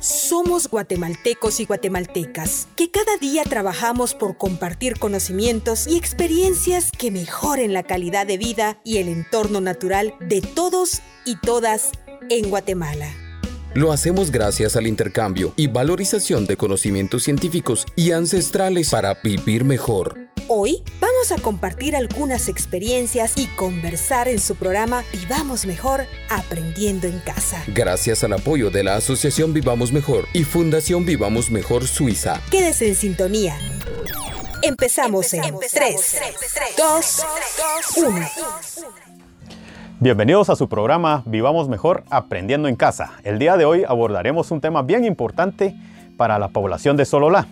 Somos guatemaltecos y guatemaltecas que cada día trabajamos por compartir conocimientos y experiencias que mejoren la calidad de vida y el entorno natural de todos y todas en Guatemala. Lo hacemos gracias al intercambio y valorización de conocimientos científicos y ancestrales para vivir mejor. Hoy vamos a compartir algunas experiencias y conversar en su programa Vivamos Mejor Aprendiendo en Casa. Gracias al apoyo de la Asociación Vivamos Mejor y Fundación Vivamos Mejor Suiza. Quédese en sintonía. Empezamos, en 3, 2, 1. Bienvenidos a su programa Vivamos Mejor Aprendiendo en Casa. El día de hoy abordaremos un tema bien importante para la población de Sololá.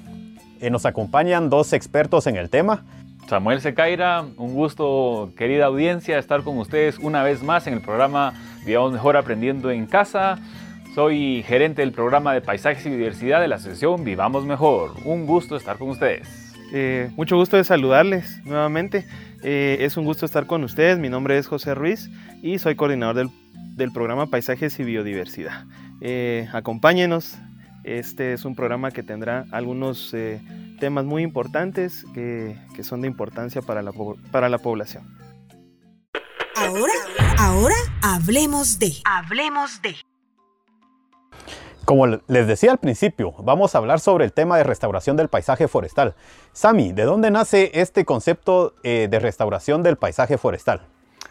Eh, nos acompañan dos expertos en el tema. Samuel Secaira, un gusto, querida audiencia, estar con ustedes una vez más en el programa Vivamos Mejor Aprendiendo en Casa. Soy gerente del programa de Paisajes y Biodiversidad de la Asociación Vivamos Mejor. Un gusto estar con ustedes. Eh, mucho gusto de saludarles nuevamente. Eh, es un gusto estar con ustedes. Mi nombre es José Ruiz y soy coordinador del, del programa Paisajes y Biodiversidad. acompáñenos este es un programa que tendrá algunos eh, temas muy importantes que, que, son de importancia para la, para la población. Ahora, ahora hablemos de, hablemos de. Como les decía al principio, vamos a hablar sobre el tema de restauración del paisaje forestal. Sami, ¿de dónde nace este concepto eh, de restauración del paisaje forestal?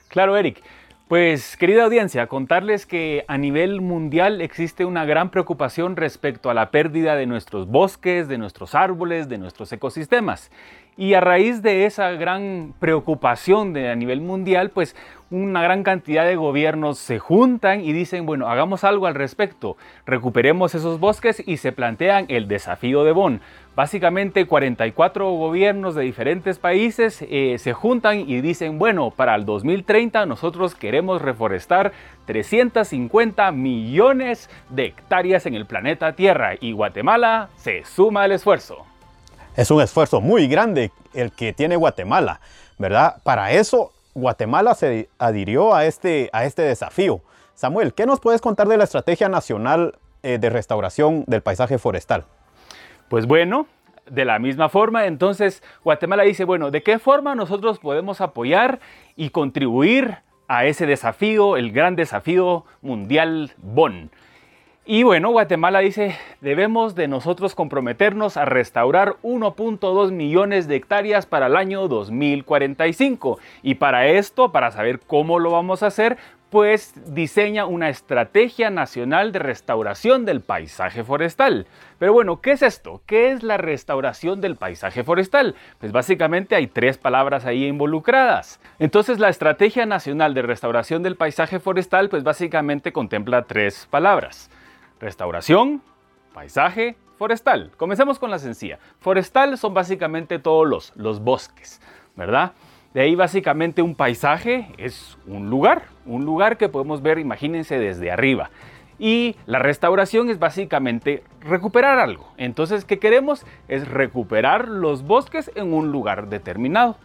Claro, Eric. Pues querida audiencia, contarles que a nivel mundial existe una gran preocupación respecto a la pérdida de nuestros bosques, de nuestros árboles, de nuestros ecosistemas. Y a raíz de esa gran preocupación a nivel mundial, pues una gran cantidad de gobiernos se juntan y dicen, bueno, hagamos algo al respecto, recuperemos esos bosques y se plantean el desafío de Bonn. Básicamente 44 gobiernos de diferentes países eh, se juntan y dicen, bueno, para el 2030 nosotros queremos reforestar 350 millones de hectáreas en el planeta Tierra y Guatemala se suma al esfuerzo. Es un esfuerzo muy grande el que tiene Guatemala, ¿verdad? Para eso Guatemala se adhirió a este, a este desafío. Samuel, ¿qué nos puedes contar de la Estrategia Nacional eh, de Restauración del Paisaje Forestal? Pues bueno, de la misma forma, entonces Guatemala dice, bueno, ¿de qué forma nosotros podemos apoyar y contribuir a ese desafío, el gran desafío mundial Bonn? Y bueno, Guatemala dice, debemos de nosotros comprometernos a restaurar 1.2 millones de hectáreas para el año 2045. Y para esto, para saber cómo lo vamos a hacer, pues diseña una estrategia nacional de restauración del paisaje forestal. Pero bueno, ¿qué es esto? ¿Qué es la restauración del paisaje forestal? Pues básicamente hay tres palabras ahí involucradas. Entonces la estrategia nacional de restauración del paisaje forestal pues básicamente contempla tres palabras restauración, paisaje, forestal. Comencemos con la sencilla. Forestal son básicamente todos los, los bosques, ¿verdad? De ahí básicamente un paisaje es un lugar, un lugar que podemos ver, imagínense, desde arriba. Y la restauración es básicamente recuperar algo. Entonces, ¿qué queremos? Es recuperar los bosques en un lugar determinado.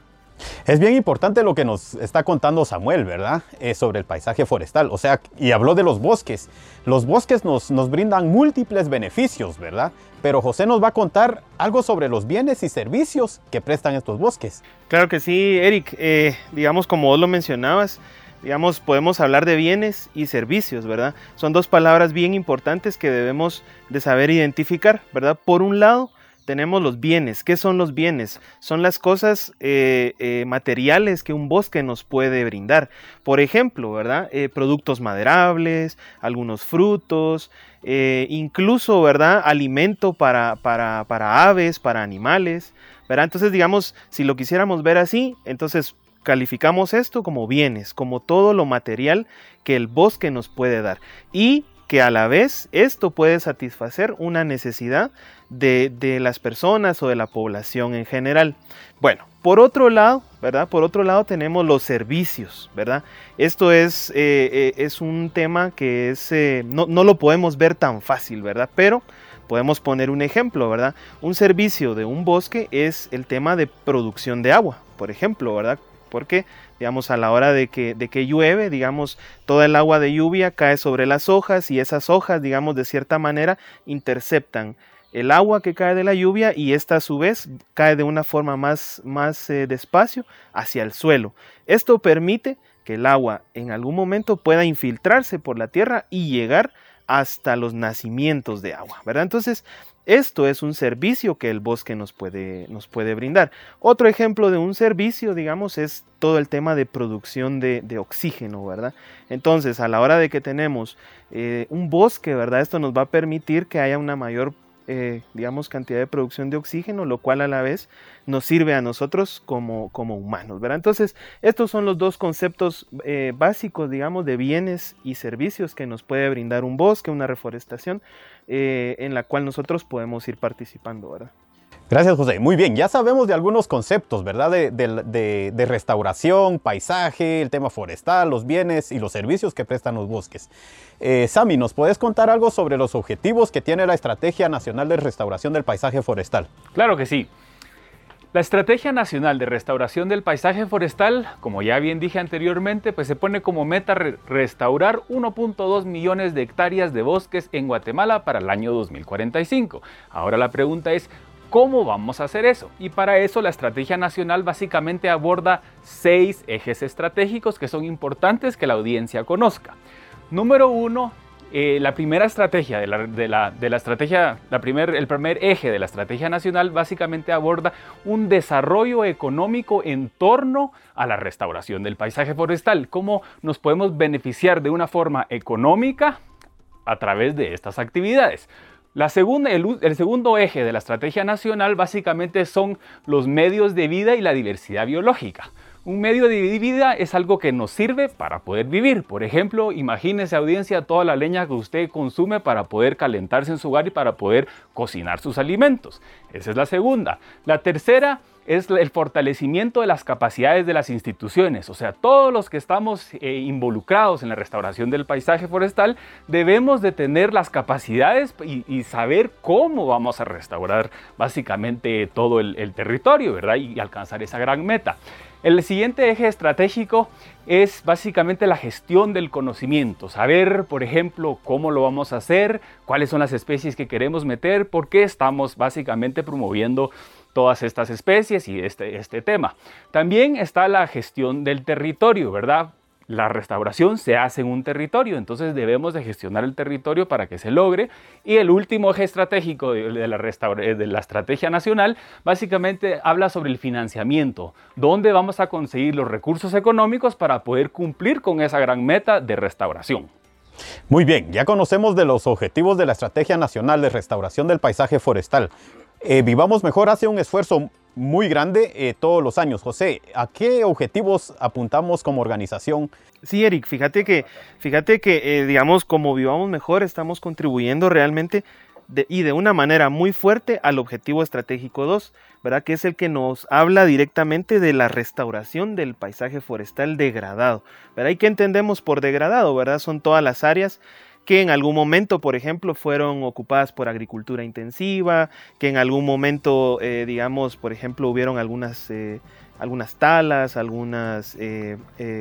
Es bien importante lo que nos está contando Samuel, ¿verdad? Eh, sobre el paisaje forestal, o sea, y habló de los bosques. Los bosques nos, nos brindan múltiples beneficios, ¿verdad? Pero José nos va a contar algo sobre los bienes y servicios que prestan estos bosques. Claro que sí, Eric. Eh, digamos, como vos lo mencionabas, digamos, podemos hablar de bienes y servicios, ¿verdad? Son dos palabras bien importantes que debemos de saber identificar, ¿verdad? Por un lado, tenemos los bienes. ¿Qué son los bienes? Son las cosas eh, eh, materiales que un bosque nos puede brindar. Por ejemplo, ¿verdad? Eh, productos maderables, algunos frutos, incluso, ¿verdad? Alimento para, para, para aves, para animales. ¿verdad? Entonces, digamos, si lo quisiéramos ver así, entonces calificamos esto como bienes, como todo lo material que el bosque nos puede dar. Y que a la vez esto puede satisfacer una necesidad de, las personas o de la población en general. Bueno, por otro lado, ¿verdad? Por otro lado tenemos los servicios, ¿verdad? Esto es, eh, eh, es un tema que es, eh, no, no, lo podemos ver tan fácil, ¿verdad? Pero podemos poner un ejemplo, ¿verdad? Un servicio de un bosque es el tema de producción de agua, por ejemplo, ¿verdad? Porque digamos a la hora de que, de que llueve, digamos, toda el agua de lluvia cae sobre las hojas y esas hojas, digamos, de cierta manera interceptan el agua que cae de la lluvia y esta a su vez cae de una forma más, más eh, despacio hacia el suelo. Esto permite que el agua en algún momento pueda infiltrarse por la tierra y llegar hasta los nacimientos de agua, ¿verdad? Entonces, esto es un servicio que el bosque nos puede, nos puede brindar. Otro ejemplo de un servicio, digamos, es todo el tema de producción de, oxígeno, ¿verdad? Entonces, a la hora de que tenemos eh, un bosque, ¿verdad? Esto nos va a permitir que haya una mayor eh, digamos, cantidad de producción de oxígeno, lo cual a la vez nos sirve a nosotros como, como humanos, ¿verdad? Entonces, estos son los dos conceptos eh, básicos, digamos, de bienes y servicios que nos puede brindar un bosque, una reforestación, eh, en la cual nosotros podemos ir participando, ¿verdad? Gracias, José. Muy bien, ya sabemos de algunos conceptos, ¿verdad? De, restauración, paisaje, el tema forestal, los bienes y los servicios que prestan los bosques. Eh, Sami, ¿nos puedes contar algo sobre los objetivos que tiene la Estrategia Nacional de Restauración del Paisaje Forestal? Claro que sí. La Estrategia Nacional de Restauración del Paisaje Forestal, como ya bien dije anteriormente, pues se pone como meta restaurar 1.2 millones de hectáreas de bosques en Guatemala para el año 2045. Ahora la pregunta es, ¿Cómo vamos a hacer eso? Y para eso la estrategia nacional básicamente aborda seis ejes estratégicos que son importantes que la audiencia conozca. Número uno, eh, la primera estrategia de la, estrategia, la primer, el primer eje de la estrategia nacional básicamente aborda un desarrollo económico en torno a la restauración del paisaje forestal. ¿Cómo nos podemos beneficiar de una forma económica a través de estas actividades? La segunda, el, el, segundo eje de la estrategia nacional básicamente son los medios de vida y la diversidad biológica. Un medio de vida es algo que nos sirve para poder vivir. Por ejemplo, imagínese audiencia toda la leña que usted consume para poder calentarse en su hogar y para poder cocinar sus alimentos. Esa es la segunda. La tercera es el fortalecimiento de las capacidades de las instituciones. O sea, todos los que estamos eh, involucrados en la restauración del paisaje forestal debemos de tener las capacidades y, saber cómo vamos a restaurar básicamente todo el, territorio, ¿verdad? Y, alcanzar esa gran meta. El siguiente eje estratégico es básicamente la gestión del conocimiento, saber, por ejemplo, cómo lo vamos a hacer, cuáles son las especies que queremos meter, por qué estamos básicamente promoviendo todas estas especies y este, este tema. También está la gestión del territorio, ¿verdad? La restauración se hace en un territorio, entonces debemos de gestionar el territorio para que se logre. Y el último eje estratégico de la, de la estrategia nacional básicamente habla sobre el financiamiento, dónde vamos a conseguir los recursos económicos para poder cumplir con esa gran meta de restauración. Muy bien, ya conocemos de los objetivos de la Estrategia Nacional de Restauración del Paisaje Forestal. Eh, Vivamos Mejor hace un esfuerzo muy grande eh, todos los años. José, ¿a qué objetivos apuntamos como organización? Sí, Eric, fíjate que, fíjate que eh, digamos, como Vivamos Mejor estamos contribuyendo realmente y de una manera muy fuerte al objetivo estratégico 2, ¿verdad? Que es el que nos habla directamente de la restauración del paisaje forestal degradado, ¿verdad? ¿Y qué entendemos por degradado, verdad? Son todas las áreas que en algún momento, por ejemplo, fueron ocupadas por agricultura intensiva, que en algún momento, eh, digamos, por ejemplo, hubieron algunas, eh, algunas talas, algunos eh,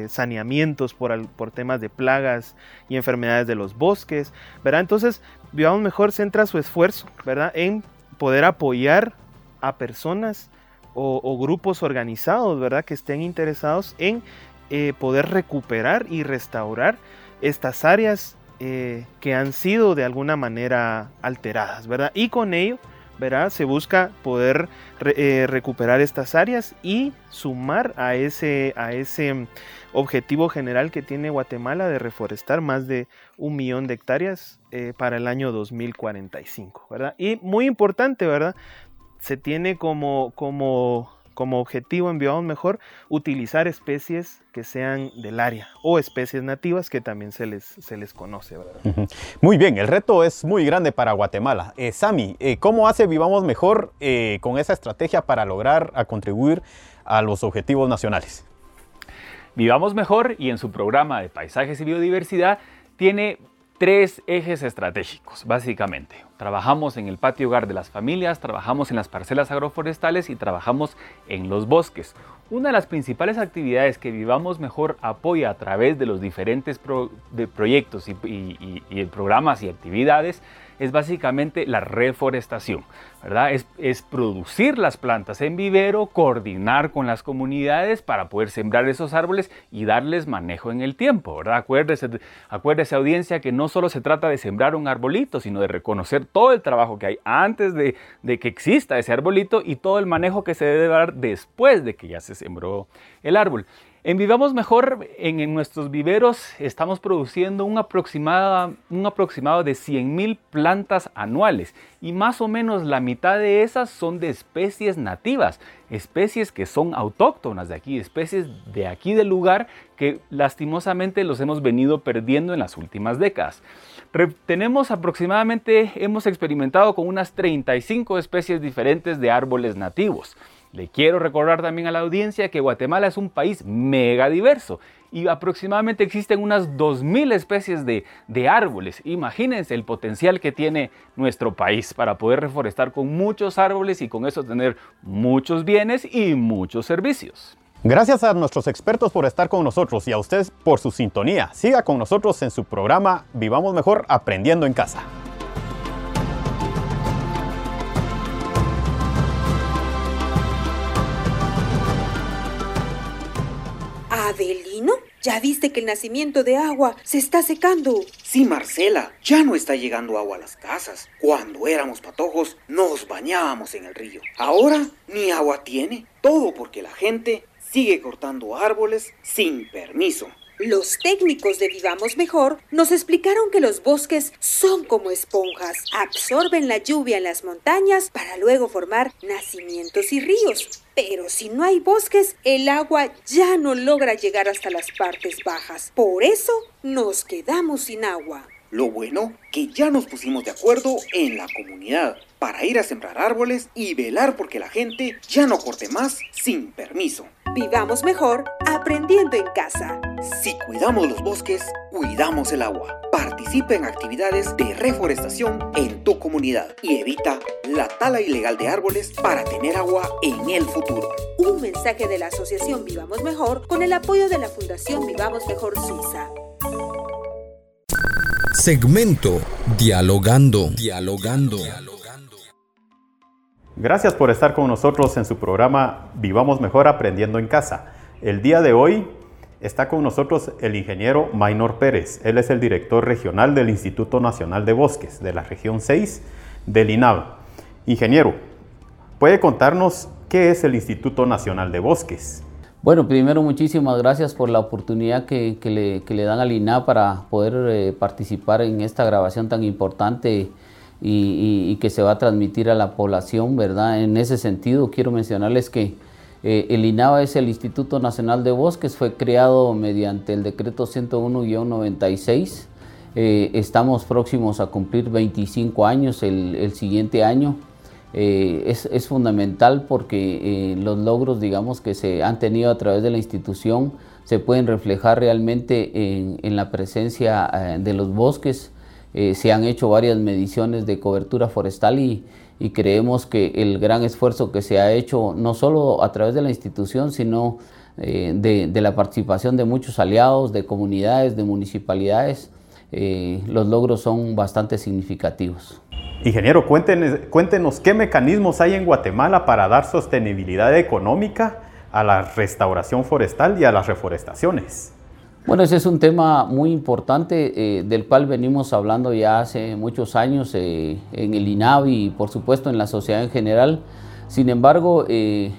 saneamientos por, por, temas de plagas y enfermedades de los bosques, ¿verdad? Entonces, Vivamos Mejor centra su esfuerzo, ¿verdad?, en poder apoyar a personas o, o grupos organizados, ¿verdad?, que estén interesados en poder recuperar y restaurar estas áreas eh, que han sido de alguna manera alteradas, ¿verdad? Y con ello, ¿verdad? Se busca poder eh, recuperar estas áreas y sumar a ese, a ese objetivo general que tiene Guatemala de reforestar más de un millón de hectáreas eh, para el año 2045, ¿verdad? Y muy importante, ¿verdad? Se tiene como, como como objetivo en Mejor utilizar especies que sean del área o especies nativas que también se les, se les conoce. Muy bien, el reto es muy grande para Guatemala. Eh, Sami, eh, ¿cómo hace Vivamos Mejor eh, con esa estrategia para lograr a contribuir a los objetivos nacionales? Vivamos Mejor y en su programa de paisajes y biodiversidad tiene tres ejes estratégicos, básicamente. Trabajamos en el patio hogar de las familias, trabajamos en las parcelas agroforestales y trabajamos en los bosques. Una de las principales actividades que Vivamos Mejor apoya a través de los diferentes proyectos y programas y actividades es básicamente la reforestación, ¿verdad? Es, producir las plantas en vivero, coordinar con las comunidades para poder sembrar esos árboles y darles manejo en el tiempo, ¿verdad? Acuérdese, acuérdese audiencia que no solo se trata de sembrar un arbolito, sino de reconocer todo el trabajo que hay antes de, de que exista ese arbolito y todo el manejo que se debe dar después de que ya se sembró el árbol. En Vivamos Mejor, en, nuestros viveros, estamos produciendo un aproximado, un aproximado de 100.000 plantas anuales y más o menos la mitad de esas son de especies nativas, especies que son autóctonas de aquí, especies de aquí del lugar que lastimosamente los hemos venido perdiendo en las últimas décadas. tenemos aproximadamente, hemos experimentado con unas 35 especies diferentes de árboles nativos. Le quiero recordar también a la audiencia que Guatemala es un país mega diverso y aproximadamente existen unas 2.000 especies de, de, árboles. Imagínense el potencial que tiene nuestro país para poder reforestar con muchos árboles y con eso tener muchos bienes y muchos servicios. Gracias a nuestros expertos por estar con nosotros y a ustedes por su sintonía. Siga con nosotros en su programa Vivamos Mejor Aprendiendo en Casa. ¿Ya viste que el nacimiento de agua se está secando? Sí, Marcela, ya no está llegando agua a las casas. Cuando éramos patojos, nos bañábamos en el río. Ahora ni agua tiene. Todo porque la gente sigue cortando árboles sin permiso. Los técnicos de Vivamos Mejor nos explicaron que los bosques son como esponjas, absorben la lluvia en las montañas para luego formar nacimientos y ríos. Pero si no hay bosques, el agua ya no logra llegar hasta las partes bajas. Por eso nos quedamos sin agua. Lo bueno que ya nos pusimos de acuerdo en la comunidad para ir a sembrar árboles y velar porque la gente ya no corte más sin permiso. Vivamos mejor aprendiendo en casa. Si cuidamos los bosques, cuidamos el agua. Participa en actividades de reforestación en tu comunidad y evita la tala ilegal de árboles para tener agua en el futuro. Un mensaje de la Asociación Vivamos Mejor con el apoyo de la Fundación Vivamos Mejor Suiza. Segmento Dialogando. Dialogando. Gracias por estar con nosotros en su programa Vivamos Mejor Aprendiendo en Casa. El día de hoy está con nosotros el ingeniero Maynor Pérez. Él es el director regional del Instituto Nacional de Bosques de la región 6 del INAV. Ingeniero, ¿puede contarnos qué es el Instituto Nacional de Bosques? Bueno, primero muchísimas gracias por la oportunidad que, le, dan al INA para poder eh, participar en esta grabación tan importante y, que se va a transmitir a la población, ¿verdad? En ese sentido, quiero mencionarles que eh, el INABA es el Instituto Nacional de Bosques, fue creado mediante el decreto 101-96. Eh, estamos próximos a cumplir 25 años el siguiente año eh, es, fundamental porque los logros, digamos, que se han tenido a través de la institución se pueden reflejar realmente en, la presencia de los bosques. se han hecho varias mediciones de cobertura forestal y, creemos que el gran esfuerzo que se ha hecho, no solo a través de la institución, sino de, la participación de muchos aliados, de comunidades, de municipalidades, los logros son bastante significativos. Ingeniero, cuéntenos, qué mecanismos hay en Guatemala para dar sostenibilidad económica a la restauración forestal y a las reforestaciones. Bueno, ese es un tema muy importante eh, del cual venimos hablando ya hace muchos años eh, en el INAVI y por supuesto en la sociedad en general. Sin embargo, eh,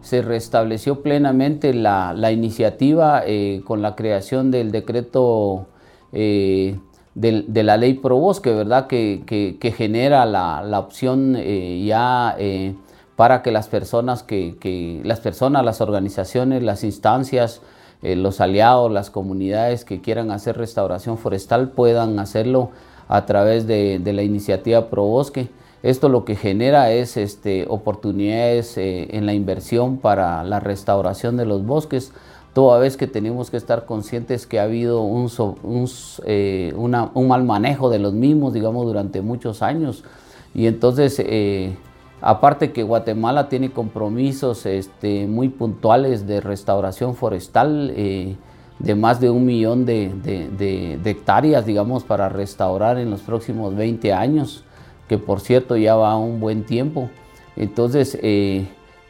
se restableció plenamente la, la iniciativa con la creación del decreto de, la ley pro bosque, ¿verdad? Que, genera la, opción eh, ya para que las personas, que, las personas, las organizaciones, las instancias, eh, los aliados, las comunidades que quieran hacer restauración forestal puedan hacerlo a través de, la iniciativa pro bosque. Esto lo que genera es este, oportunidades en la inversión para la restauración de los bosques, toda vez que tenemos que estar conscientes que ha habido un, eh, mal manejo de los mismos, digamos, durante muchos años. Y entonces, eh, aparte que Guatemala tiene compromisos este, muy puntuales de restauración forestal, eh, de más de un millón de, de, hectáreas, digamos, para restaurar en los próximos 20 años, que por cierto ya va un buen tiempo. Entonces,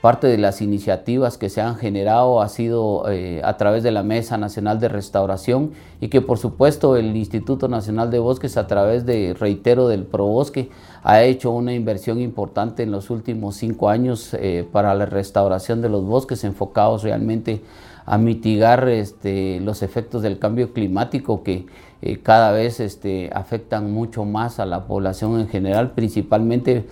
Parte de las iniciativas que se han generado ha sido eh, a través de la Mesa Nacional de Restauración y que por supuesto el Instituto Nacional de Bosques a través de, reitero, del ProBosque ha hecho una inversión importante en los últimos cinco años eh, para la restauración de los bosques enfocados realmente a mitigar este, los efectos del cambio climático que eh, cada vez este, afectan mucho más a la población en general, principalmente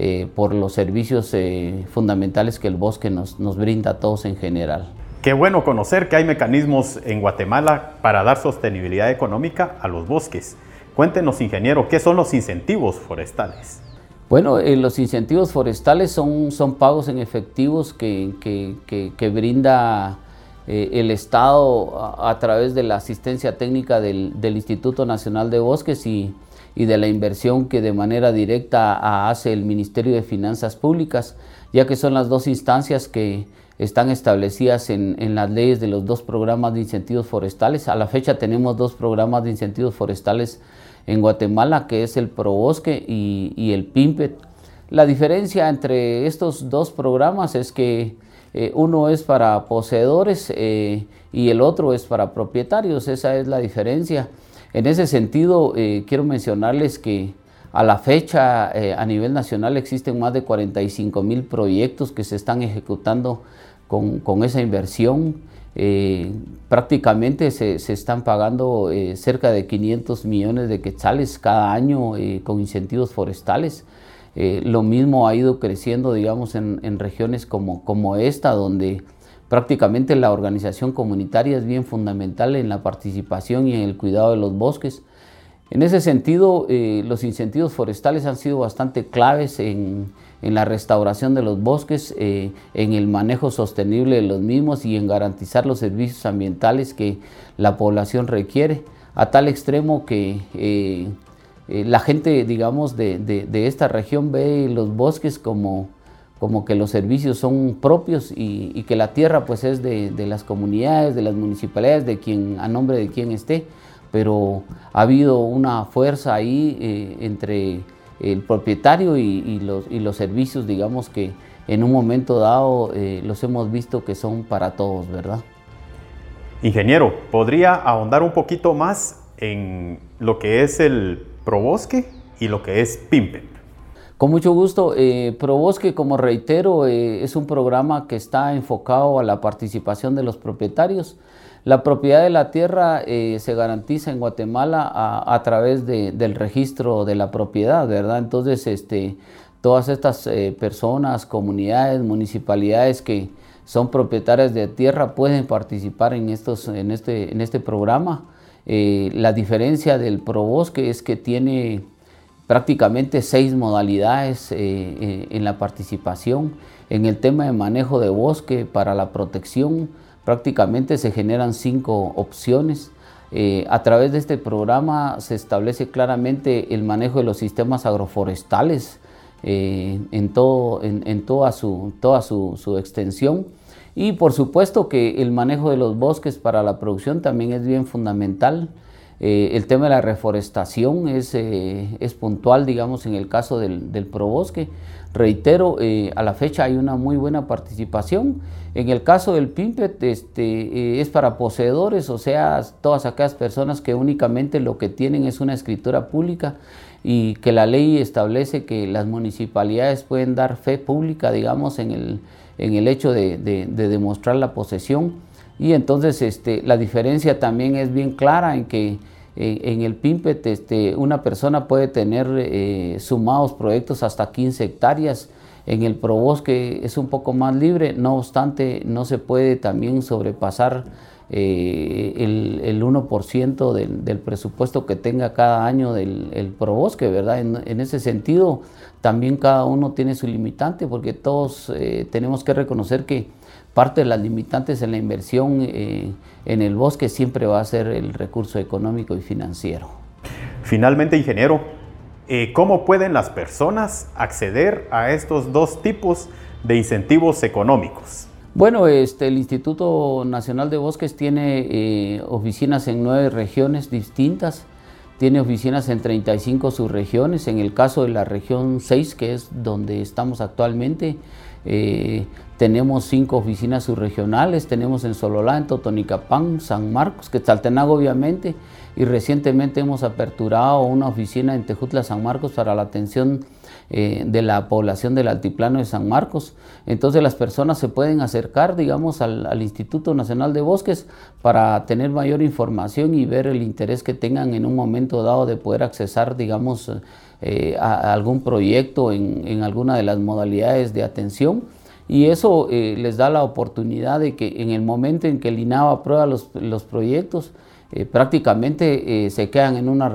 eh, por los servicios eh, fundamentales que el bosque nos, nos brinda a todos en general. Qué bueno conocer que hay mecanismos en Guatemala para dar sostenibilidad económica a los bosques. Cuéntenos, ingeniero, ¿qué son los incentivos forestales? Bueno, eh, los incentivos forestales son, son pagos en efectivos que, que, que, brinda el Estado a, a, través de la asistencia técnica del, del Instituto Nacional de Bosques y, y de la inversión que de manera directa hace el Ministerio de Finanzas Públicas, ya que son las dos instancias que están establecidas en, las leyes de los dos programas de incentivos forestales. A la fecha tenemos dos programas de incentivos forestales en Guatemala, que es el ProBosque y, el PIMPET. La diferencia entre estos dos programas es que eh, uno es para poseedores eh, y el otro es para propietarios, esa es la diferencia. En ese sentido, eh, quiero mencionarles que a la fecha eh, a nivel nacional existen más de 45 mil proyectos que se están ejecutando con, esa inversión. Eh, prácticamente se, están pagando cerca de 500 millones de quetzales cada año con incentivos forestales. lo mismo ha ido creciendo, digamos, en, en regiones como, como esta, donde Prácticamente la organización comunitaria es bien fundamental en la participación y en el cuidado de los bosques. En ese sentido, eh, los incentivos forestales han sido bastante claves en, la restauración de los bosques, eh, en el manejo sostenible de los mismos y en garantizar los servicios ambientales que la población requiere, a tal extremo que eh, la gente, digamos, de, de, esta región ve los bosques como como que los servicios son propios y, que la tierra pues es de, las comunidades, de las municipalidades, de quien, a nombre de quien esté, pero ha habido una fuerza ahí eh, entre el propietario y, los, servicios, digamos que en un momento dado eh, los hemos visto que son para todos, ¿verdad? Ingeniero, ¿podría ahondar un poquito más en lo que es el probosque y lo que es PIMPE? Con mucho gusto. Eh, ProBosque, como reitero, eh, es un programa que está enfocado a la participación de los propietarios. La propiedad de la tierra eh, se garantiza en Guatemala a, través del registro de la propiedad, ¿verdad? Entonces, este, todas estas eh, personas, comunidades, municipalidades que son propietarias de tierra pueden participar en, estos, en, este, en este programa. la diferencia del ProBosque es que tiene prácticamente seis modalidades eh, eh, en la participación. En el tema de manejo de bosque para la protección, prácticamente se generan cinco opciones. Eh, a través de este programa se establece claramente el manejo de los sistemas agroforestales en, toda su, extensión. Y por supuesto que el manejo de los bosques para la producción también es bien fundamental. Eh, el tema de la reforestación es, eh, es, puntual, digamos, en el caso del, probosque. Reitero, eh, a la fecha hay una muy buena participación. En el caso del PIMPET este, es para poseedores, o sea, todas aquellas personas que únicamente lo que tienen es una escritura pública y que la ley establece que las municipalidades pueden dar fe pública, digamos, en el, en el hecho de demostrar la posesión. Y entonces este, la diferencia también es bien clara en que eh, en el PIMPET este, una persona puede tener eh, sumados proyectos hasta 15 hectáreas. En el ProBosque es un poco más libre, no obstante no se puede también sobrepasar eh, el, el, 1% del, del, presupuesto que tenga cada año del el probosque, ¿verdad? En, ese sentido, también cada uno tiene su limitante, porque todos tenemos que reconocer que parte de las limitantes en la inversión eh, en el bosque siempre va a ser el recurso económico y financiero. Finalmente, ingeniero, ¿cómo pueden las personas acceder a estos dos tipos de incentivos económicos? Bueno, este, el Instituto Nacional de Bosques tiene eh, oficinas en nueve regiones distintas, tiene oficinas en 35 subregiones, en el caso de la región 6, que es donde estamos actualmente, eh, tenemos cinco oficinas subregionales, tenemos en Sololá, en Totonicapán, San Marcos, Quetzaltenango obviamente, y recientemente hemos aperturado una oficina en Tejutla, San Marcos para la atención eh, de la población del altiplano de San Marcos. Entonces las personas se pueden acercar, digamos, al, Instituto Nacional de Bosques para tener mayor información y ver el interés que tengan en un momento dado de poder accesar, digamos, eh, a, algún proyecto en, alguna de las modalidades de atención. Y eso eh, les da la oportunidad de que en el momento en que el INAVA aprueba los proyectos, eh, prácticamente eh, se quedan en una,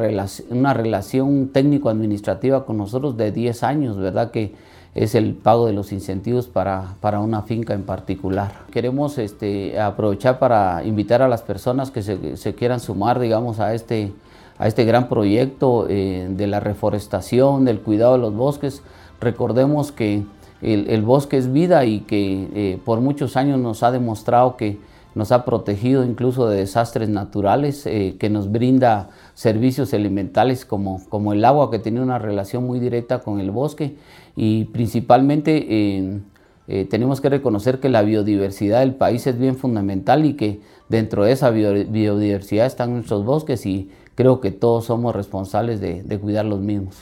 una relación técnico-administrativa con nosotros de 10 años, ¿verdad? Que es el pago de los incentivos para, para una finca en particular. Queremos este, aprovechar para invitar a las personas que se, quieran sumar, digamos, a este, a este gran proyecto eh, de la reforestación, del cuidado de los bosques. Recordemos que el bosque es vida y que por muchos años nos ha demostrado que nos ha protegido incluso de desastres naturales, eh, que nos brinda servicios elementales como, como el agua, que tiene una relación muy directa con el bosque y principalmente eh, tenemos que reconocer que la biodiversidad del país es bien fundamental y que dentro de esa biodiversidad están nuestros bosques y creo que todos somos responsables de cuidar los mismos.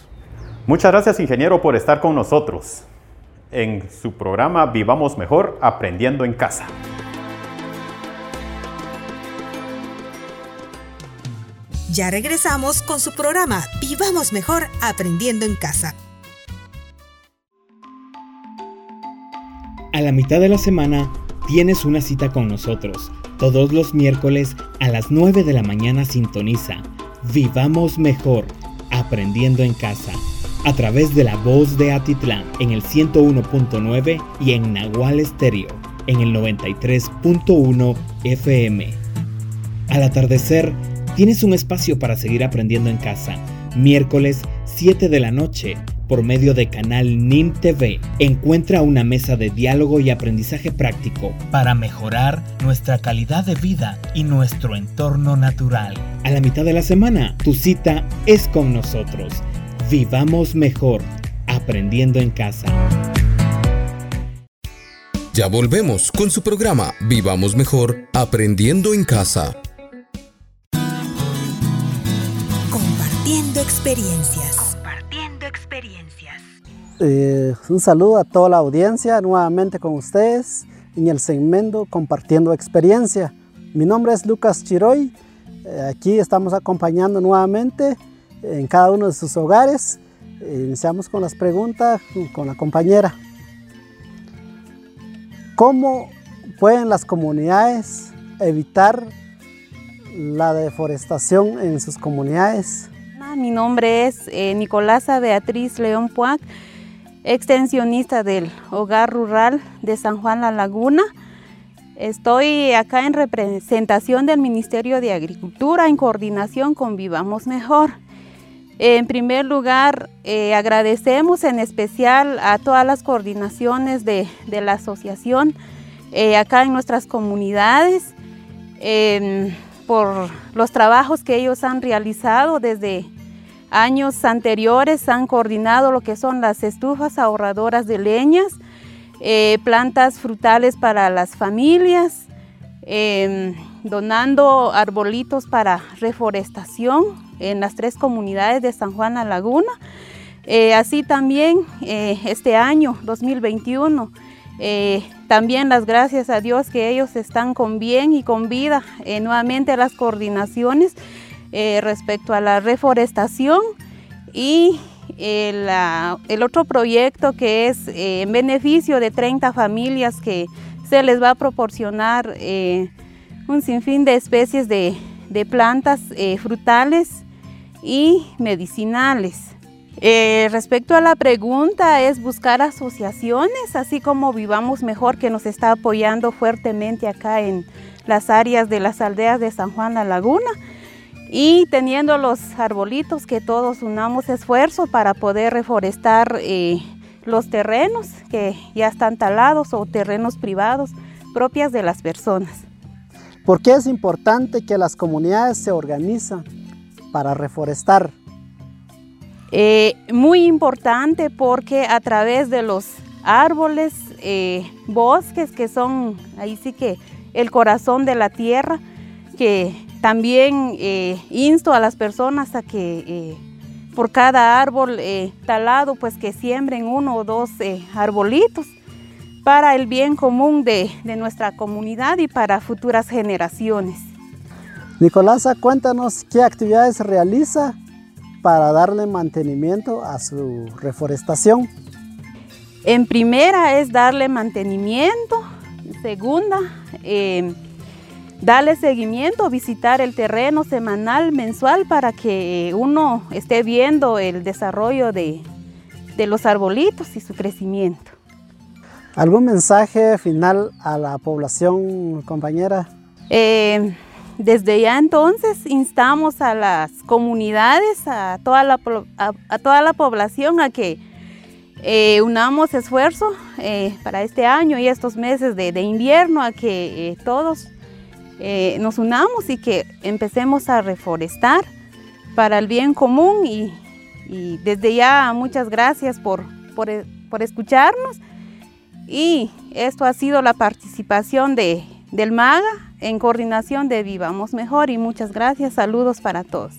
Muchas gracias ingeniero por estar con nosotros en su programa Vivamos Mejor Aprendiendo en Casa. Ya regresamos con su programa Vivamos Mejor Aprendiendo en Casa. A la mitad de la semana tienes una cita con nosotros. Todos los miércoles a las 9 de la mañana sintoniza Vivamos Mejor Aprendiendo en Casa a través de la voz de Atitlán en el 101.9 y en Nahual Estéreo en el 93.1 FM. Al atardecer, Tienes un espacio para seguir aprendiendo en casa. Miércoles 7 de la noche por medio de canal NIM TV. Encuentra una mesa de diálogo y aprendizaje práctico para mejorar nuestra calidad de vida y nuestro entorno natural. A la mitad de la semana, tu cita es con nosotros. Vivamos mejor, aprendiendo en casa. Ya volvemos con su programa Vivamos mejor, aprendiendo en casa. Experiencias. Compartiendo experiencias. Eh, un saludo a toda la audiencia, nuevamente con ustedes en el segmento Compartiendo experiencia. Mi nombre es Lucas Chiroy. Eh, aquí estamos acompañando nuevamente en cada uno de sus hogares. Eh, iniciamos con las preguntas con la compañera. ¿Cómo pueden las comunidades evitar la deforestación en sus comunidades? Mi nombre es eh, Nicolasa Beatriz León Puac, extensionista del Hogar Rural de San Juan La Laguna. Estoy acá en representación del Ministerio de Agricultura en coordinación con Vivamos Mejor. En primer lugar, eh, agradecemos en especial a todas las coordinaciones de, la asociación eh, acá en nuestras comunidades por los trabajos que ellos han realizado desde Años anteriores han coordinado lo que son las estufas ahorradoras de leñas, eh, plantas frutales para las familias, em, donando arbolitos para reforestación en las tres comunidades de San Juan La Laguna. Eh, así también eh, este año 2021, también las gracias a Dios que ellos están con bien y con vida. nuevamente las coordinaciones eh, respecto a la reforestación y el, otro proyecto que es eh, en beneficio de 30 familias que se les va a proporcionar eh, un sinfín de especies de, plantas eh, frutales y medicinales. Eh, respecto a la pregunta, es buscar asociaciones, así como Vivamos Mejor, que nos está apoyando fuertemente acá en las áreas de las aldeas de San Juan la Laguna y teniendo los arbolitos que todos unamos esfuerzo para poder reforestar eh, los terrenos que ya están talados o terrenos privados propias de las personas. ¿Por qué es importante que las comunidades se organizan para reforestar? Eh, muy importante porque a través de los árboles, eh, bosques que son ahí sí que el corazón de la tierra, que también eh, insto a las personas a que por cada árbol talado, pues que siembren uno o dos arbolitos para el bien común de, de, nuestra comunidad y para futuras generaciones. Nicolasa, cuéntanos qué actividades realiza para darle mantenimiento a su reforestación. En primera es darle mantenimiento, en segunda, eh, darle seguimiento, visitar el terreno semanal, mensual, para que uno esté viendo el desarrollo de, de los arbolitos y su crecimiento. ¿Algún mensaje final a la población, compañera? Eh, desde ya entonces instamos a las comunidades, a toda la, toda la población a que eh, unamos esfuerzo eh, para este año y estos meses de, invierno, a que todos nos unamos y que empecemos a reforestar para el bien común y, desde ya muchas gracias por, por escucharnos y esto ha sido la participación de, del MAGA en coordinación de Vivamos Mejor y muchas gracias, saludos para todos.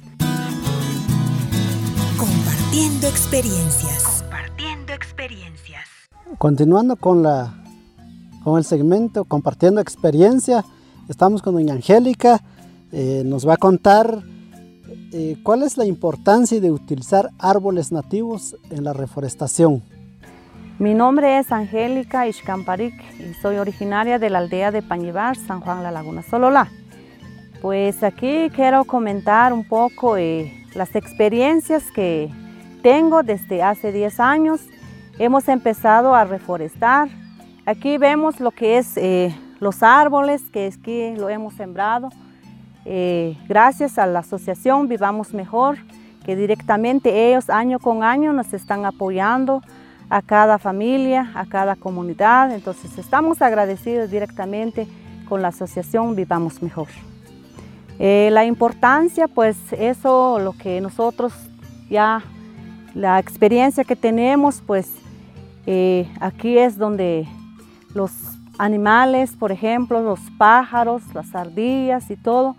Compartiendo experiencias. Compartiendo experiencias. Continuando con, la, con el segmento Compartiendo experiencia, estamos con doña Angélica, eh, nos va a contar eh, cuál es la importancia de utilizar árboles nativos en la reforestación. Mi nombre es Angélica Ishkamparik y soy originaria de la aldea de Pañibar, San Juan La Laguna Sololá. Pues aquí quiero comentar un poco eh, las experiencias que tengo desde hace 10 años. Hemos empezado a reforestar. Aquí vemos lo que es eh, los árboles que aquí lo hemos sembrado. Eh, gracias a la asociación Vivamos Mejor, que directamente ellos año con año nos están apoyando a cada familia, a cada comunidad. Entonces estamos agradecidos directamente con la asociación Vivamos Mejor. Eh, la importancia, pues eso, lo que nosotros ya, la experiencia que tenemos, pues eh, aquí es donde los animales, por ejemplo, los pájaros, las ardillas y todo,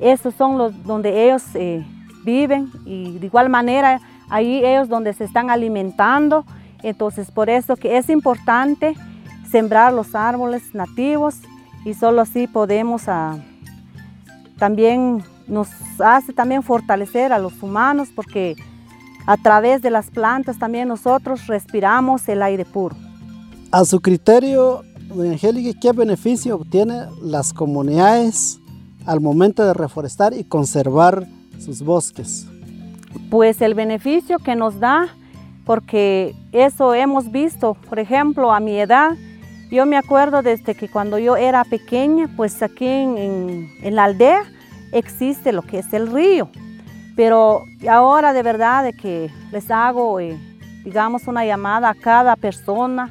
esos son los donde ellos eh, viven y de igual manera ahí ellos donde se están alimentando entonces, por eso que es importante sembrar los árboles nativos y solo así podemos ah, también nos hace también fortalecer a los humanos porque a través de las plantas también nosotros respiramos el aire puro. A su criterio, doña Angélica, ¿qué beneficio obtienen las comunidades al momento de reforestar y conservar sus bosques? Pues el beneficio que nos da porque eso hemos visto, por ejemplo, a mi edad, yo me acuerdo desde que cuando yo era pequeña, pues aquí en, la aldea existe lo que es el río, pero ahora de verdad de que les hago, eh, digamos, una llamada a cada persona,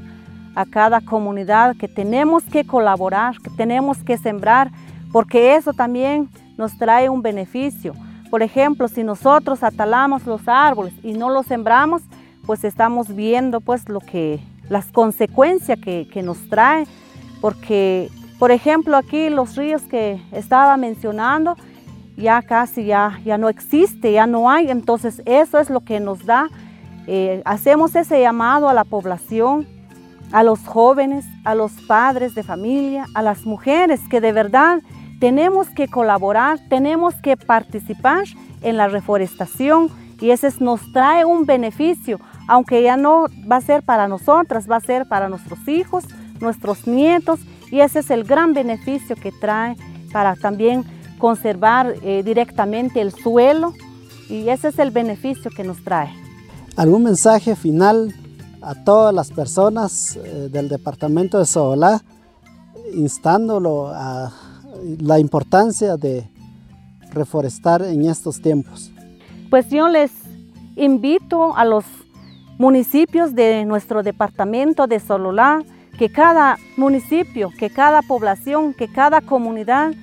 a cada comunidad, que tenemos que colaborar, que tenemos que sembrar, porque eso también nos trae un beneficio. Por ejemplo, si nosotros atalamos los árboles y no los sembramos, pues estamos viendo pues lo que, las consecuencias que, nos trae, porque por ejemplo aquí los ríos que estaba mencionando, ya casi ya, ya no existe, ya no hay, entonces eso es lo que nos da, eh, hacemos ese llamado a la población, a los jóvenes, a los padres de familia, a las mujeres, que de verdad tenemos que colaborar, tenemos que participar en la reforestación y ese nos trae un beneficio aunque ya no va a ser para nosotras, va a ser para nuestros hijos, nuestros nietos, y ese es el gran beneficio que trae para también conservar eh, directamente el suelo y ese es el beneficio que nos trae. ¿Algún mensaje final a todas las personas eh, del departamento de Soolá instándolo a la importancia de reforestar en estos tiempos? Pues yo les invito a los municipios de nuestro departamento de Sololá, que cada municipio, que cada población, que cada comunidad,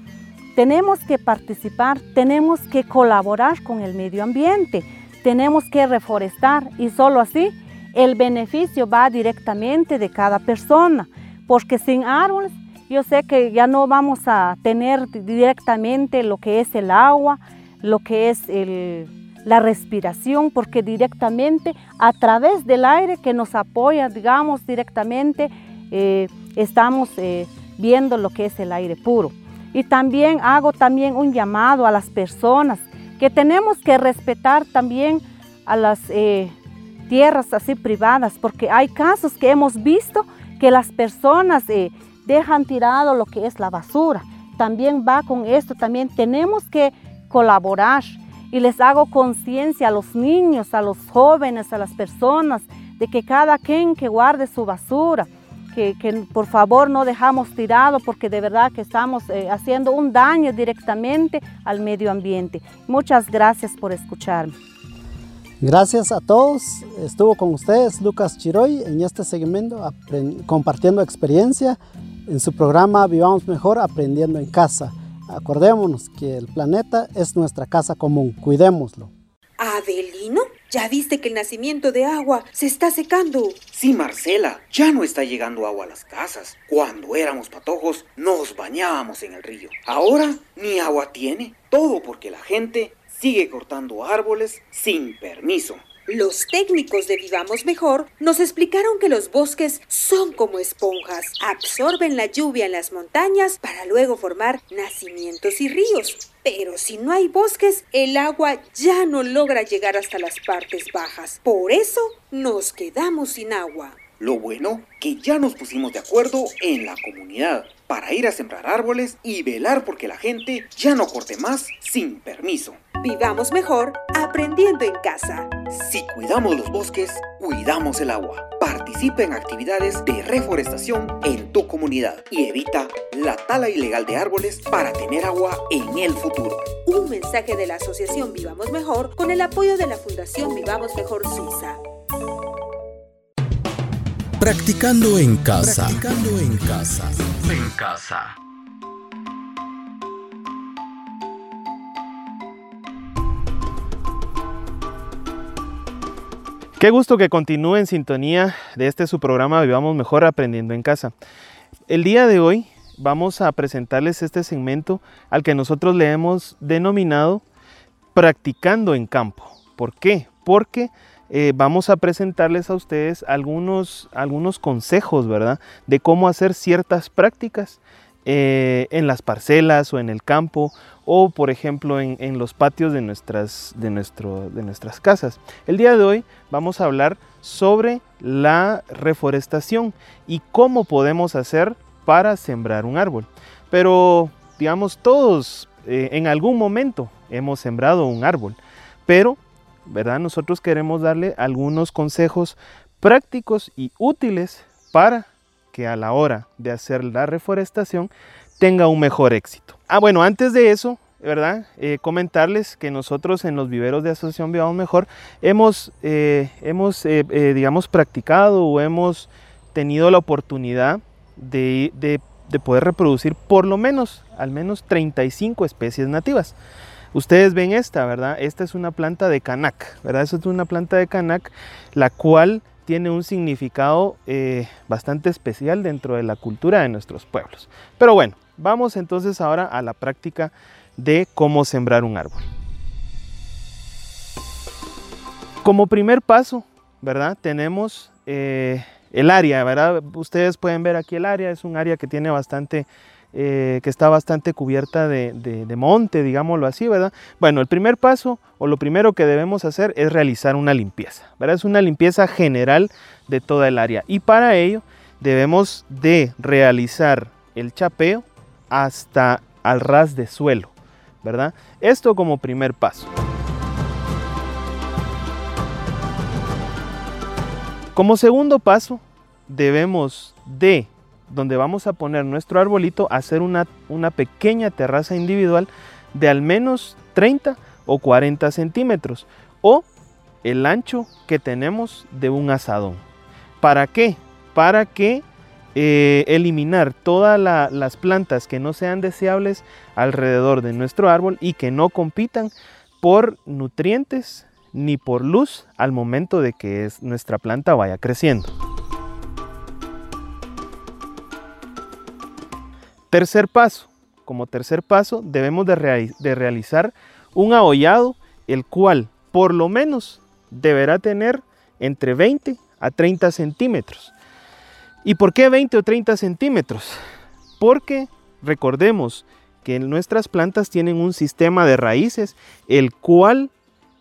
tenemos que participar, tenemos que colaborar con el medio ambiente, tenemos que reforestar y solo así el beneficio va directamente de cada persona, porque sin árboles yo sé que ya no vamos a tener directamente lo que es el agua, lo que es la respiración, porque directamente a través del aire que nos apoya, digamos, directamente eh, estamos eh, viendo lo que es el aire puro. Y también hago también un llamado a las personas que tenemos que respetar también a las eh, tierras así privadas, porque hay casos que hemos visto que las personas dejan tirado lo que es la basura. También va con esto, también tenemos que colaborar y les hago conciencia a los niños, a los jóvenes, a las personas, de que cada quien que guarde su basura, que, por favor no dejamos tirado porque de verdad que estamos eh, haciendo un daño directamente al medio ambiente. Muchas gracias por escucharme. Gracias a todos. Estuvo con ustedes Lucas Chiroy en este segmento compartiendo experiencia en su programa Vivamos Mejor Aprendiendo en Casa. Acordémonos que el planeta es nuestra casa común. Cuidémoslo. Adelino, ¿ya viste que el nacimiento de agua se está secando? Sí, Marcela, ya no está llegando agua a las casas. Cuando éramos patojos, nos bañábamos en el río. Ahora ni agua tiene. Todo porque la gente sigue cortando árboles sin permiso. Los técnicos de Vivamos Mejor nos explicaron que los bosques son como esponjas, absorben la lluvia en las montañas para luego formar nacimientos y ríos. Pero si no hay bosques, el agua ya no logra llegar hasta las partes bajas. Por eso nos quedamos sin agua. Lo bueno que ya nos pusimos de acuerdo en la comunidad para ir a sembrar árboles y velar porque la gente ya no corte más sin permiso. Vivamos mejor aprendiendo en casa. Si cuidamos los bosques, cuidamos el agua. Participa en actividades de reforestación en tu comunidad y evita la tala ilegal de árboles para tener agua en el futuro. Un mensaje de la Asociación Vivamos Mejor con el apoyo de la Fundación Vivamos Mejor Suiza. Practicando en casa. Practicando en casa. En casa. Qué gusto que continúe en sintonía de este su programa Vivamos Mejor Aprendiendo en Casa. El día de hoy vamos a presentarles este segmento al que nosotros le hemos denominado Practicando en Campo. ¿Por qué? Porque eh, vamos a presentarles a ustedes algunos, algunos consejos, ¿verdad? De cómo hacer ciertas prácticas eh, en las parcelas o en el campo o por ejemplo en, los patios de nuestras, de, nuestro, de nuestras casas. El día de hoy vamos a hablar sobre la reforestación y cómo podemos hacer para sembrar un árbol. Pero digamos todos eh, en algún momento hemos sembrado un árbol, pero ¿verdad? nosotros queremos darle algunos consejos prácticos y útiles para que a la hora de hacer la reforestación tenga un mejor éxito. Ah, bueno, antes de eso, ¿verdad? Eh, comentarles que nosotros en los viveros de Asociación Vivamos Mejor hemos, eh, hemos eh, digamos, practicado o hemos tenido la oportunidad de, de, de, poder reproducir por lo menos, al menos 35 especies nativas. Ustedes ven esta, ¿verdad? Esta es una planta de canac, ¿verdad? Esta es una planta de canac, la cual tiene un significado bastante especial dentro de la cultura de nuestros pueblos. Pero bueno, vamos entonces ahora a la práctica de cómo sembrar un árbol. Como primer paso, ¿verdad? Tenemos eh, el área, ¿verdad? Ustedes pueden ver aquí el área, es un área que tiene bastante eh, que está bastante cubierta de, monte, digámoslo así, ¿verdad? Bueno, el primer paso o lo primero que debemos hacer es realizar una limpieza, ¿verdad? Es una limpieza general de toda el área y para ello debemos de realizar el chapeo hasta al ras de suelo, ¿verdad? Esto como primer paso. Como segundo paso, debemos de, donde vamos a poner nuestro arbolito, hacer una, una pequeña terraza individual de al menos 30 o 40 centímetros o el ancho que tenemos de un asadón. ¿Para qué? Para que eh, eliminar todas las plantas que no sean deseables alrededor de nuestro árbol y que no compitan por nutrientes ni por luz al momento de que nuestra planta vaya creciendo. Tercer paso. Como tercer paso debemos de, de realizar un ahollado el cual por lo menos deberá tener entre 20 a 30 centímetros. ¿Y por qué 20 o 30 centímetros? Porque recordemos que nuestras plantas tienen un sistema de raíces el cual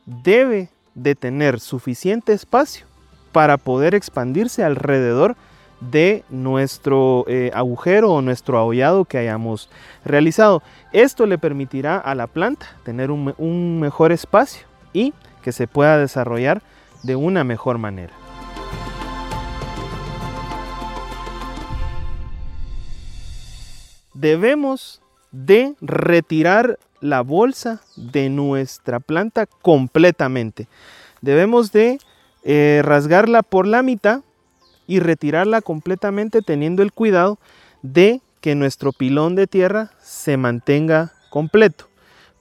debe de tener suficiente espacio para poder expandirse alrededor de nuestro eh, agujero o nuestro ahollado que hayamos realizado. Esto le permitirá a la planta tener un, un mejor espacio y que se pueda desarrollar de una mejor manera. Debemos de retirar la bolsa de nuestra planta completamente. Debemos de eh, rasgarla por la mitad y retirarla completamente teniendo el cuidado de que nuestro pilón de tierra se mantenga completo.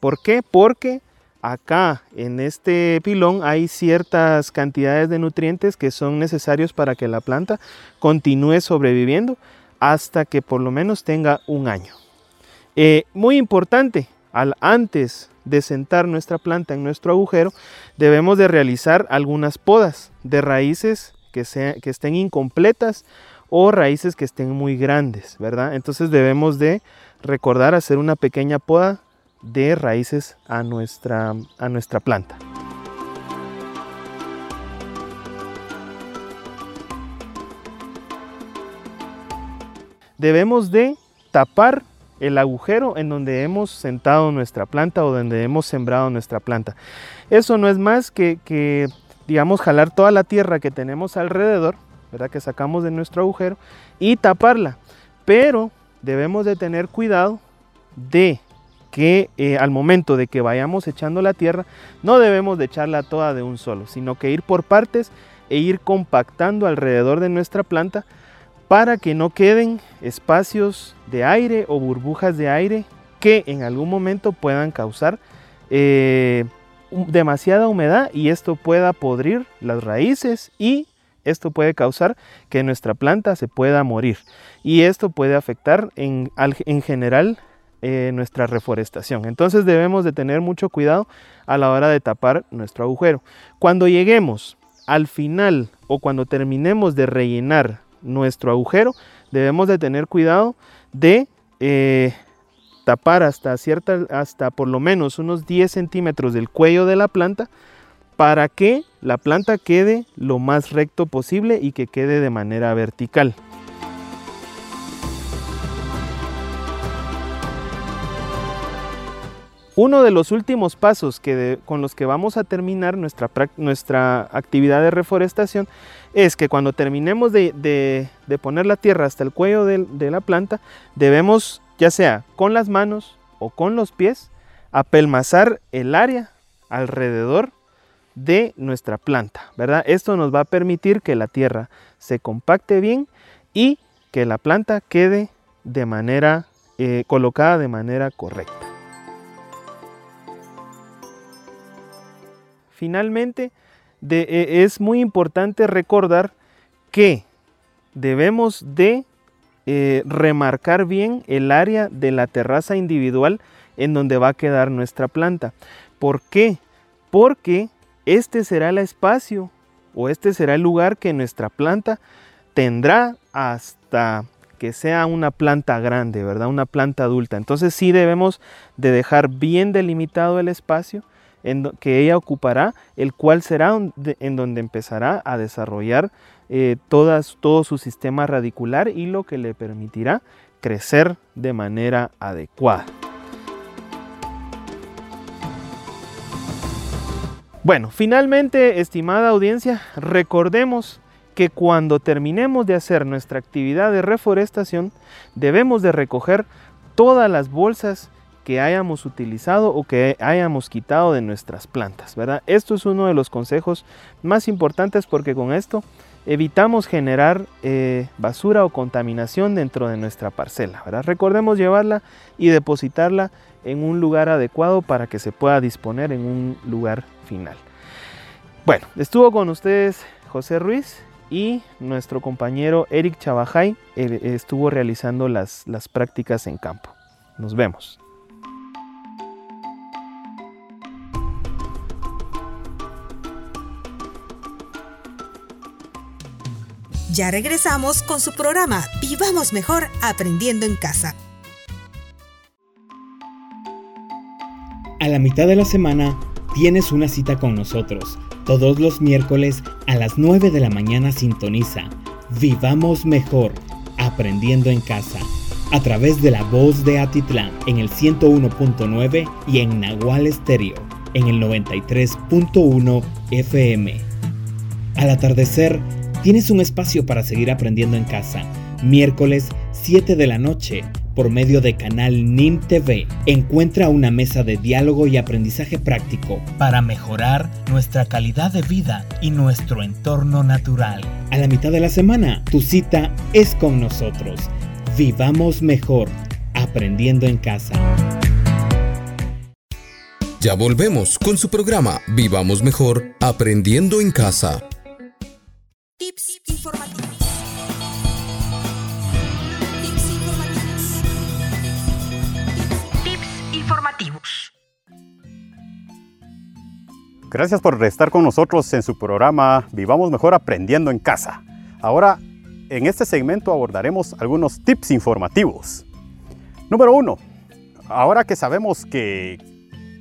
¿Por qué? Porque acá en este pilón hay ciertas cantidades de nutrientes que son necesarios para que la planta continúe sobreviviendo hasta que por lo menos tenga un año. Eh, muy importante, al antes de sentar nuestra planta en nuestro agujero, debemos de realizar algunas podas de raíces que, que estén incompletas o raíces que estén muy grandes, ¿verdad? Entonces debemos de recordar hacer una pequeña poda de raíces a nuestra, a nuestra planta. Debemos de tapar el agujero en donde hemos sentado nuestra planta o donde hemos sembrado nuestra planta. Eso no es más que, que digamos, jalar toda la tierra que tenemos alrededor, ¿verdad? Que sacamos de nuestro agujero y taparla. Pero debemos de tener cuidado de que eh, al momento de que vayamos echando la tierra, no debemos de echarla toda de un solo, sino que ir por partes e ir compactando alrededor de nuestra planta para que no queden espacios de aire o burbujas de aire que en algún momento puedan causar eh, demasiada humedad y esto pueda podrir las raíces y esto puede causar que nuestra planta se pueda morir y esto puede afectar en, en general eh, nuestra reforestación. Entonces debemos de tener mucho cuidado a la hora de tapar nuestro agujero. Cuando lleguemos al final o cuando terminemos de rellenar nuestro agujero, debemos de tener cuidado de eh, tapar hasta cierta, hasta por lo menos unos 10 centímetros del cuello de la planta para que la planta quede lo más recto posible y que quede de manera vertical. Uno de los últimos pasos que con los que vamos a terminar nuestra, nuestra actividad de reforestación es que cuando terminemos de, poner la tierra hasta el cuello de, de, la planta, debemos, ya sea con las manos o con los pies, apelmazar el área alrededor de nuestra planta, ¿verdad? Esto nos va a permitir que la tierra se compacte bien y que la planta quede de manera eh, colocada de manera correcta. Finalmente, e, es muy importante recordar que debemos de eh, remarcar bien el área de la terraza individual en donde va a quedar nuestra planta. ¿Por qué? Porque este será el espacio o este será el lugar que nuestra planta tendrá hasta que sea una planta grande, ¿verdad? Una planta adulta. Entonces sí debemos de dejar bien delimitado el espacio en que ella ocupará, el cual será en donde empezará a desarrollar eh, todas, todo su sistema radicular y lo que le permitirá crecer de manera adecuada. Bueno, finalmente, estimada audiencia, recordemos que cuando terminemos de hacer nuestra actividad de reforestación, debemos de recoger todas las bolsas que hayamos utilizado o que hayamos quitado de nuestras plantas, ¿verdad? Esto es uno de los consejos más importantes porque con esto evitamos generar eh, basura o contaminación dentro de nuestra parcela, ¿verdad? Recordemos llevarla y depositarla en un lugar adecuado para que se pueda disponer en un lugar final. Bueno, estuvo con ustedes José Ruiz y nuestro compañero Eric Chavajay eh, estuvo realizando las, las prácticas en campo. Nos vemos. Ya regresamos con su programa Vivamos Mejor Aprendiendo en Casa. A la mitad de la semana tienes una cita con nosotros. Todos los miércoles a las 9 de la mañana sintoniza Vivamos Mejor Aprendiendo en Casa a través de la voz de Atitlán en el 101.9 y en Nahual Estéreo en el 93.1 FM. Al atardecer, tienes un espacio para seguir aprendiendo en casa. Miércoles 7 de la noche por medio de canal NIM TV. Encuentra una mesa de diálogo y aprendizaje práctico para mejorar nuestra calidad de vida y nuestro entorno natural. A la mitad de la semana, tu cita es con nosotros. Vivamos mejor, aprendiendo en casa. Ya volvemos con su programa Vivamos Mejor, aprendiendo en casa. Tips informativos. Tips informativos. Tips informativos. Gracias por estar con nosotros en su programa Vivamos Mejor Aprendiendo en Casa. Ahora, en este segmento abordaremos algunos tips informativos. Número uno, ahora que sabemos que,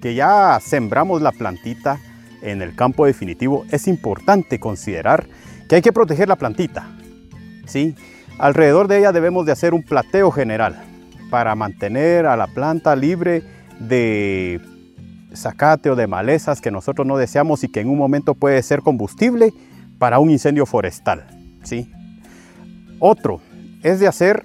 que ya sembramos la plantita en el campo definitivo, es importante considerar que hay que proteger la plantita. ¿sí? Alrededor de ella debemos de hacer un plateo general para mantener a la planta libre de zacate o de malezas que nosotros no deseamos y que en un momento puede ser combustible para un incendio forestal. ¿sí? Otro es de hacer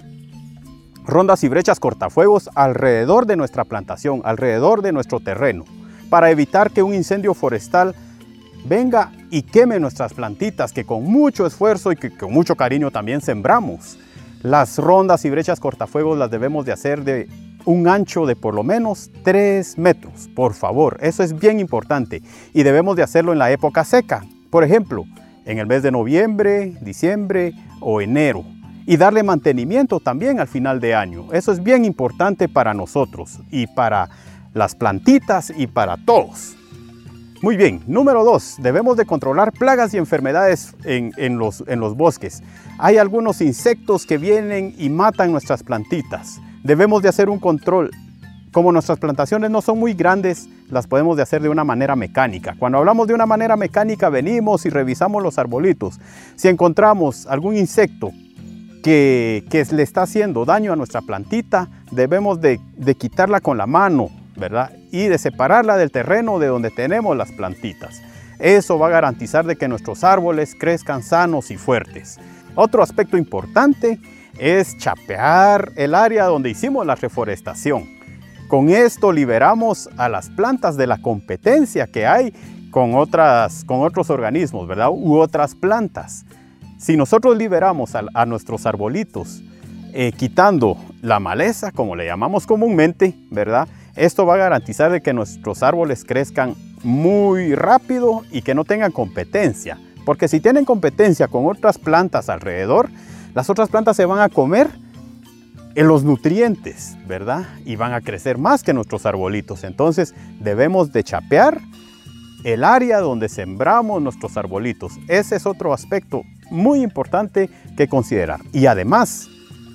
rondas y brechas cortafuegos alrededor de nuestra plantación, alrededor de nuestro terreno, para evitar que un incendio forestal venga y queme nuestras plantitas que con mucho esfuerzo y que con mucho cariño también sembramos. Las rondas y brechas cortafuegos las debemos de hacer de un ancho de por lo menos 3 metros, por favor, eso es bien importante y debemos de hacerlo en la época seca, por ejemplo, en el mes de noviembre, diciembre o enero y darle mantenimiento también al final de año. Eso es bien importante para nosotros y para las plantitas y para todos. Muy bien, número dos, debemos de controlar plagas y enfermedades en, los bosques. Hay algunos insectos que vienen y matan nuestras plantitas. Debemos de hacer un control. Como nuestras plantaciones no son muy grandes, las podemos de hacer de una manera mecánica. Cuando hablamos de una manera mecánica, venimos y revisamos los arbolitos. Si encontramos algún insecto que, que le está haciendo daño a nuestra plantita, debemos de, de quitarla con la mano, ¿verdad? Y de separarla del terreno de donde tenemos las plantitas. Eso va a garantizar de que nuestros árboles crezcan sanos y fuertes. Otro aspecto importante es chapear el área donde hicimos la reforestación. Con esto liberamos a las plantas de la competencia que hay con, otras, con otros organismos, ¿verdad? U otras plantas. Si nosotros liberamos a, nuestros arbolitos, eh, quitando la maleza, como le llamamos comúnmente, ¿verdad? Esto va a garantizar de que nuestros árboles crezcan muy rápido y que no tengan competencia. Porque si tienen competencia con otras plantas alrededor, las otras plantas se van a comer en los nutrientes, ¿verdad? Y van a crecer más que nuestros arbolitos. Entonces debemos de chapear el área donde sembramos nuestros arbolitos. Ese es otro aspecto muy importante que considerar. Y además,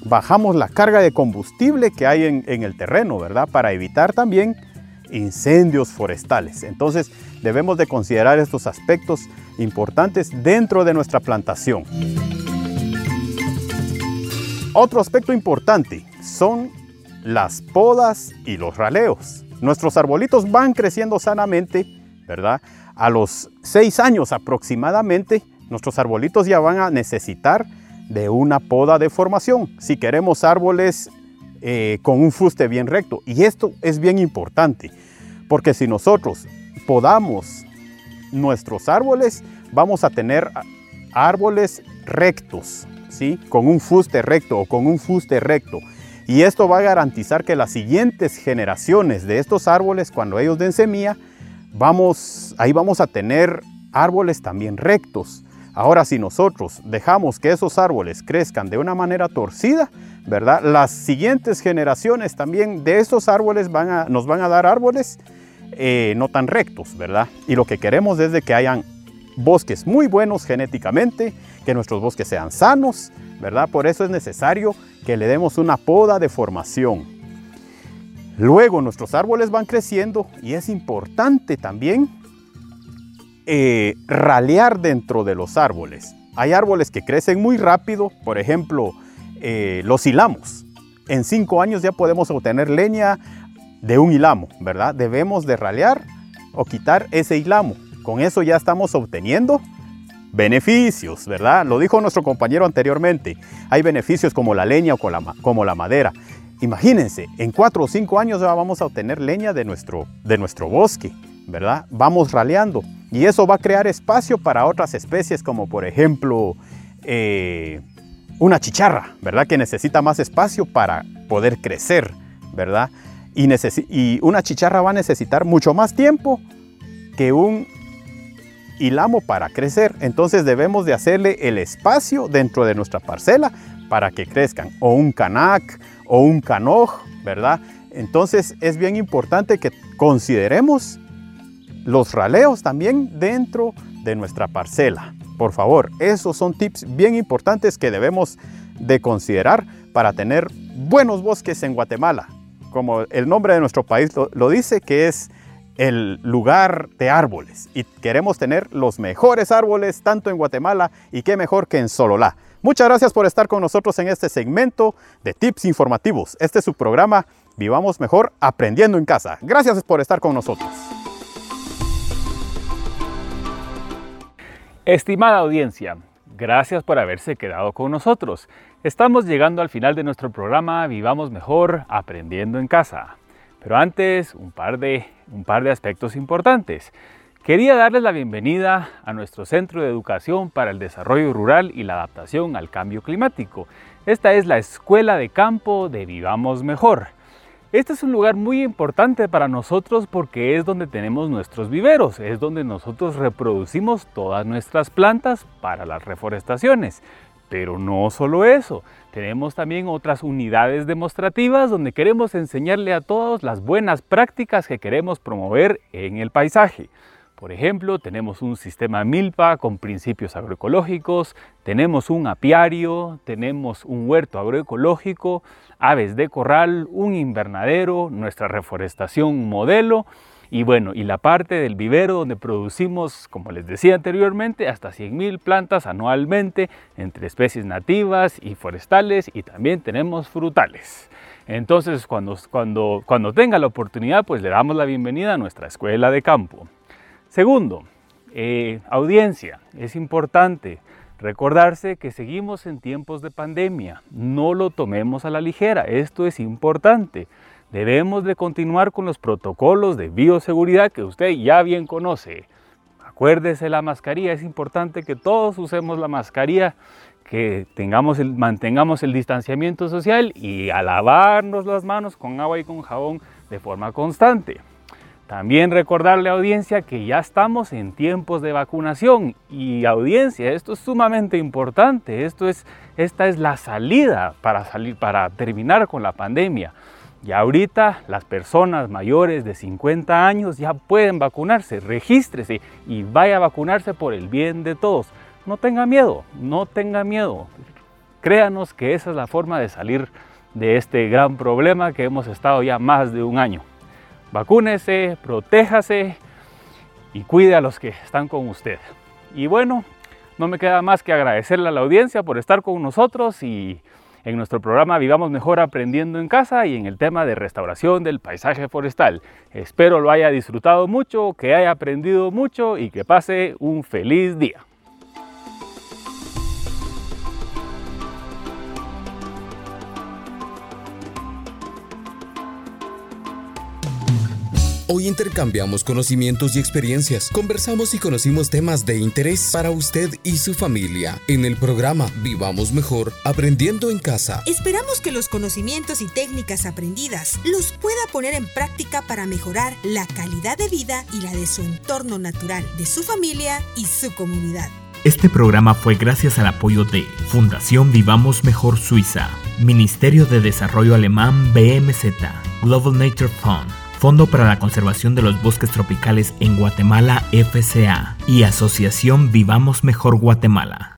bajamos la carga de combustible que hay en, el terreno, ¿verdad? Para evitar también incendios forestales. Entonces debemos de considerar estos aspectos importantes dentro de nuestra plantación. Otro aspecto importante son las podas y los raleos. Nuestros arbolitos van creciendo sanamente, ¿verdad? a los seis años aproximadamente, nuestros arbolitos ya van a necesitar de una poda de formación si queremos árboles eh, con un fuste bien recto. Y esto es bien importante, porque si nosotros podamos nuestros árboles, vamos a tener árboles rectos, ¿sí? con un fuste recto o con un fuste recto. Y esto va a garantizar que las siguientes generaciones de estos árboles, cuando ellos den semilla, vamos, ahí vamos a tener árboles también rectos. Ahora, si nosotros dejamos que esos árboles crezcan de una manera torcida, ¿verdad? Las siguientes generaciones también de esos árboles nos van a dar árboles eh, no tan rectos, ¿verdad? Y lo que queremos es de que hayan bosques muy buenos genéticamente, que nuestros bosques sean sanos, ¿verdad? Por eso es necesario que le demos una poda de formación. Luego nuestros árboles van creciendo y es importante también eh, ralear dentro de los árboles. Hay árboles que crecen muy rápido, por ejemplo, eh, los hilamos. En cinco años ya podemos obtener leña de un hilamo, ¿verdad? Debemos de ralear o quitar ese hilamo. Con eso ya estamos obteniendo beneficios, ¿verdad? Lo dijo nuestro compañero anteriormente. Hay beneficios como la leña o como la, madera. Imagínense, en cuatro o cinco años ya vamos a obtener leña de nuestro, de nuestro bosque, ¿verdad? Vamos raleando. Y eso va a crear espacio para otras especies como por ejemplo eh, una chicharra, ¿verdad? Que necesita más espacio para poder crecer, ¿verdad? Y, y una chicharra va a necesitar mucho más tiempo que un hilamo para crecer. Entonces debemos de hacerle el espacio dentro de nuestra parcela para que crezcan. O un canac o un canoj, ¿verdad? Entonces es bien importante que consideremos los raleos también dentro de nuestra parcela. Por favor, esos son tips bien importantes que debemos de considerar para tener buenos bosques en Guatemala. Como el nombre de nuestro país lo, lo dice, que es el lugar de árboles y queremos tener los mejores árboles tanto en Guatemala y qué mejor que en Sololá. Muchas gracias por estar con nosotros en este segmento de tips informativos. Este es su programa Vivamos Mejor Aprendiendo en Casa. Gracias por estar con nosotros. Estimada audiencia, gracias por haberse quedado con nosotros. Estamos llegando al final de nuestro programa Vivamos Mejor Aprendiendo en Casa. Pero antes, un par de, un par de aspectos importantes. Quería darles la bienvenida a nuestro Centro de Educación para el Desarrollo Rural y la Adaptación al Cambio Climático. Esta es la Escuela de Campo de Vivamos Mejor. Este es un lugar muy importante para nosotros porque es donde tenemos nuestros viveros, es donde nosotros reproducimos todas nuestras plantas para las reforestaciones. Pero no solo eso, tenemos también otras unidades demostrativas donde queremos enseñarle a todos las buenas prácticas que queremos promover en el paisaje. Por ejemplo, tenemos un sistema milpa con principios agroecológicos, tenemos un apiario, tenemos un huerto agroecológico, aves de corral, un invernadero, nuestra reforestación modelo y bueno, y la parte del vivero donde producimos, como les decía anteriormente, hasta 100.000 plantas anualmente entre especies nativas y forestales y también tenemos frutales. Entonces, cuando, cuando, cuando tenga la oportunidad, pues le damos la bienvenida a nuestra escuela de campo. Segundo, eh, audiencia, es importante recordarse que seguimos en tiempos de pandemia, no lo tomemos a la ligera, esto es importante. Debemos de continuar con los protocolos de bioseguridad que usted ya bien conoce. Acuérdese la mascarilla, es importante que todos usemos la mascarilla, que tengamos el, mantengamos el distanciamiento social y a lavarnos las manos con agua y con jabón de forma constante. También recordarle a audiencia que ya estamos en tiempos de vacunación y audiencia, esto es sumamente importante, esto es, esta es la salida para, salir, para terminar con la pandemia. Y ahorita las personas mayores de 50 años ya pueden vacunarse, regístrese y vaya a vacunarse por el bien de todos. No tenga miedo, no tenga miedo. Créanos que esa es la forma de salir de este gran problema que hemos estado ya más de un año. Vacúnese, protéjase y cuide a los que están con usted. Y bueno, no me queda más que agradecerle a la audiencia por estar con nosotros y en nuestro programa Vivamos Mejor Aprendiendo en Casa y en el tema de restauración del paisaje forestal. Espero lo haya disfrutado mucho, que haya aprendido mucho y que pase un feliz día. Hoy intercambiamos conocimientos y experiencias, conversamos y conocimos temas de interés para usted y su familia. En el programa Vivamos Mejor, aprendiendo en casa. Esperamos que los conocimientos y técnicas aprendidas los pueda poner en práctica para mejorar la calidad de vida y la de su entorno natural, de su familia y su comunidad. Este programa fue gracias al apoyo de Fundación Vivamos Mejor Suiza, Ministerio de Desarrollo Alemán BMZ, Global Nature Fund, Fondo para la Conservación de los Bosques Tropicales en Guatemala FCA y Asociación Vivamos Mejor Guatemala.